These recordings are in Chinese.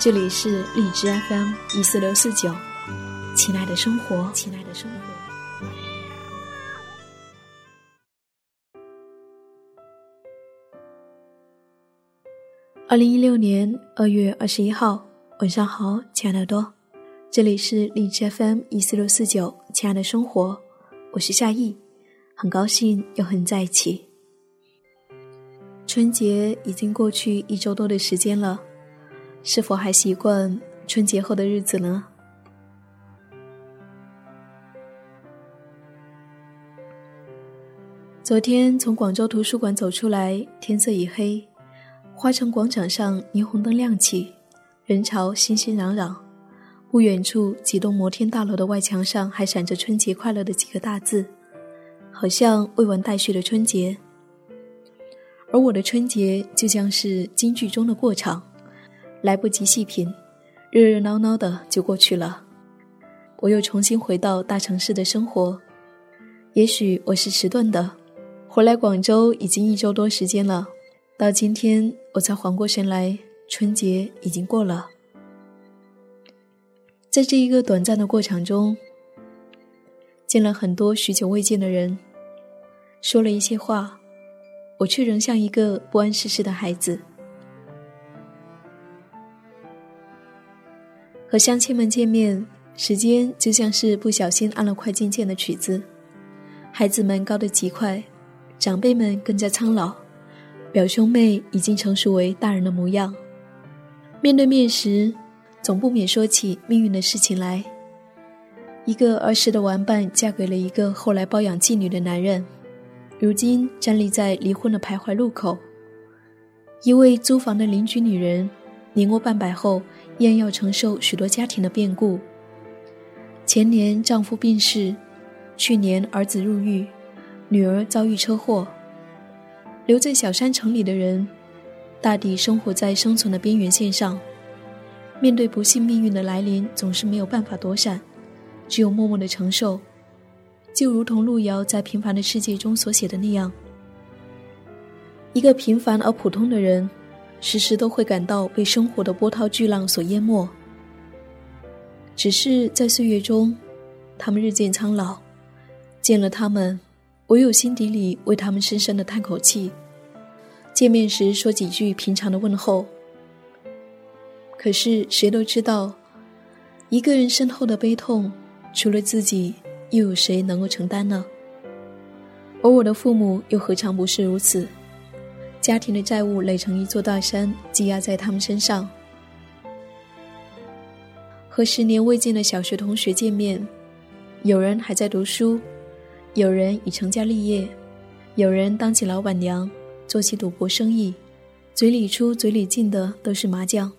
这里是荔枝 FM 一四六四九，亲爱的生活，亲爱的生活。二零一六年二月二十一号晚上好，亲爱的多，这里是荔枝 FM 一四六四九，亲爱的生活，我是夏意，很高兴又和你在一起。春节已经过去一周多的时间了。是否还习惯春节后的日子呢？昨天从广州图书馆走出来，天色已黑，花城广场上霓虹灯亮起，人潮熙熙攘攘。不远处几栋摩天大楼的外墙上还闪着“春节快乐”的几个大字，好像未完待续的春节。而我的春节就像是京剧中的过场。来不及细品，热热闹闹的就过去了。我又重新回到大城市的生活。也许我是迟钝的，回来广州已经一周多时间了，到今天我才缓过神来，春节已经过了。在这一个短暂的过程中，见了很多许久未见的人，说了一些话，我却仍像一个不谙世事的孩子。和乡亲们见面，时间就像是不小心按了快进键的曲子。孩子们高得极快，长辈们更加苍老，表兄妹已经成熟为大人的模样。面对面时，总不免说起命运的事情来。一个儿时的玩伴嫁给了一个后来包养妓女的男人，如今站立在离婚的徘徊路口。一位租房的邻居女人，年过半百后。依然要承受许多家庭的变故。前年丈夫病逝，去年儿子入狱，女儿遭遇车祸。留在小山城里的人，大抵生活在生存的边缘线上。面对不幸命运的来临，总是没有办法躲闪，只有默默的承受。就如同路遥在《平凡的世界》中所写的那样，一个平凡而普通的人。时时都会感到被生活的波涛巨浪所淹没，只是在岁月中，他们日渐苍老，见了他们，唯有心底里为他们深深的叹口气。见面时说几句平常的问候。可是谁都知道，一个人身后的悲痛，除了自己，又有谁能够承担呢？而我的父母又何尝不是如此？家庭的债务垒成一座大山，积压在他们身上。和十年未见的小学同学见面，有人还在读书，有人已成家立业，有人当起老板娘，做起赌博生意，嘴里出嘴里进的都是麻将。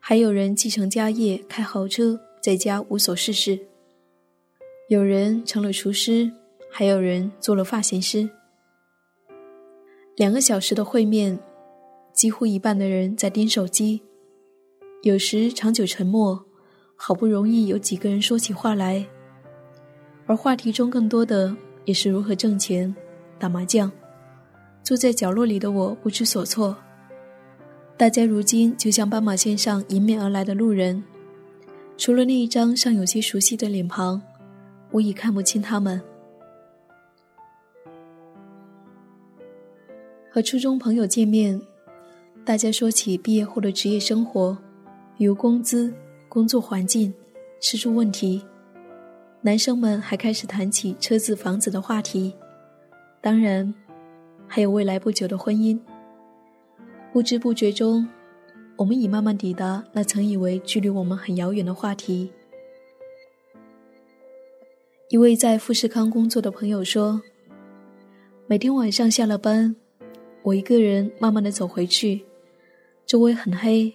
还有人继承家业，开豪车，在家无所事事。有人成了厨师，还有人做了发型师。两个小时的会面，几乎一半的人在盯手机，有时长久沉默，好不容易有几个人说起话来，而话题中更多的也是如何挣钱、打麻将。坐在角落里的我不知所措，大家如今就像斑马线上迎面而来的路人，除了那一张尚有些熟悉的脸庞，我已看不清他们。和初中朋友见面，大家说起毕业后的职业生活，比如工资、工作环境、吃住问题。男生们还开始谈起车子、房子的话题，当然，还有未来不久的婚姻。不知不觉中，我们已慢慢抵达那曾以为距离我们很遥远的话题。一位在富士康工作的朋友说：“每天晚上下了班。”我一个人慢慢的走回去，周围很黑，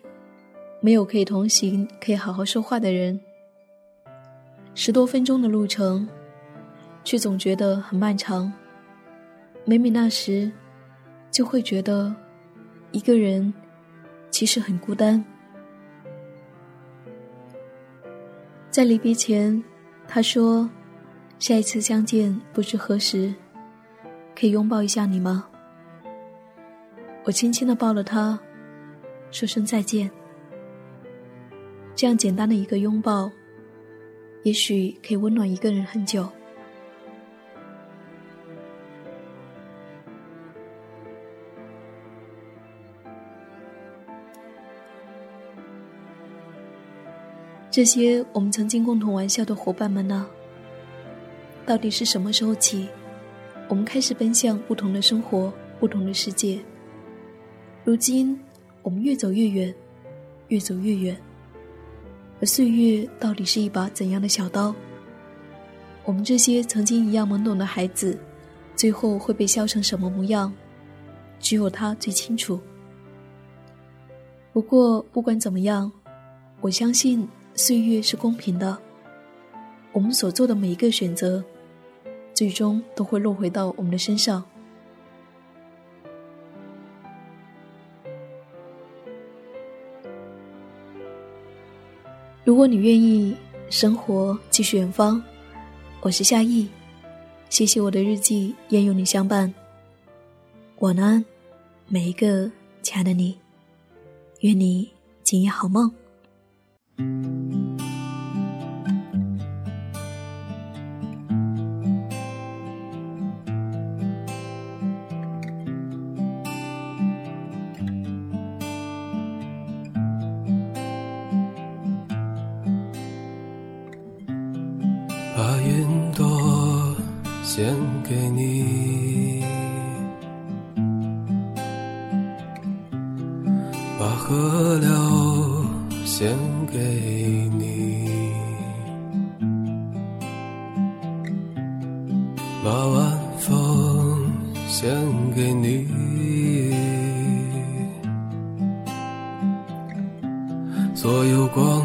没有可以同行、可以好好说话的人。十多分钟的路程，却总觉得很漫长。每每那时，就会觉得一个人其实很孤单。在离别前，他说：“下一次相见不知何时，可以拥抱一下你吗？”我轻轻的抱了他，说声再见。这样简单的一个拥抱，也许可以温暖一个人很久。这些我们曾经共同玩笑的伙伴们呢？到底是什么时候起，我们开始奔向不同的生活、不同的世界？如今，我们越走越远，越走越远。而岁月到底是一把怎样的小刀？我们这些曾经一样懵懂的孩子，最后会被削成什么模样？只有他最清楚。不过，不管怎么样，我相信。岁月是公平的，我们所做的每一个选择，最终都会落回到我们的身上。如果你愿意，生活继续远方。我是夏意，谢谢我的日记愿有你相伴。晚安，每一个亲爱的你，愿你今夜好梦。献给你，把河流献给你，把晚风献给你，所有光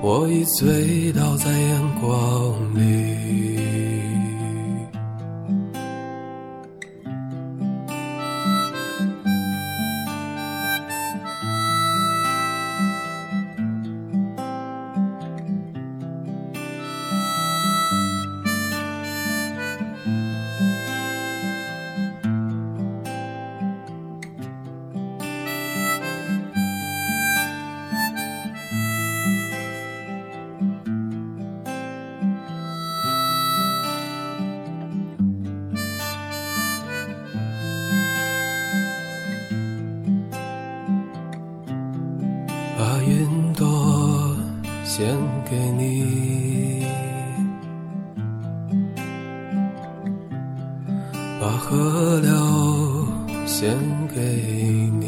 我已醉倒在阳光里。献给你，把河流献给你，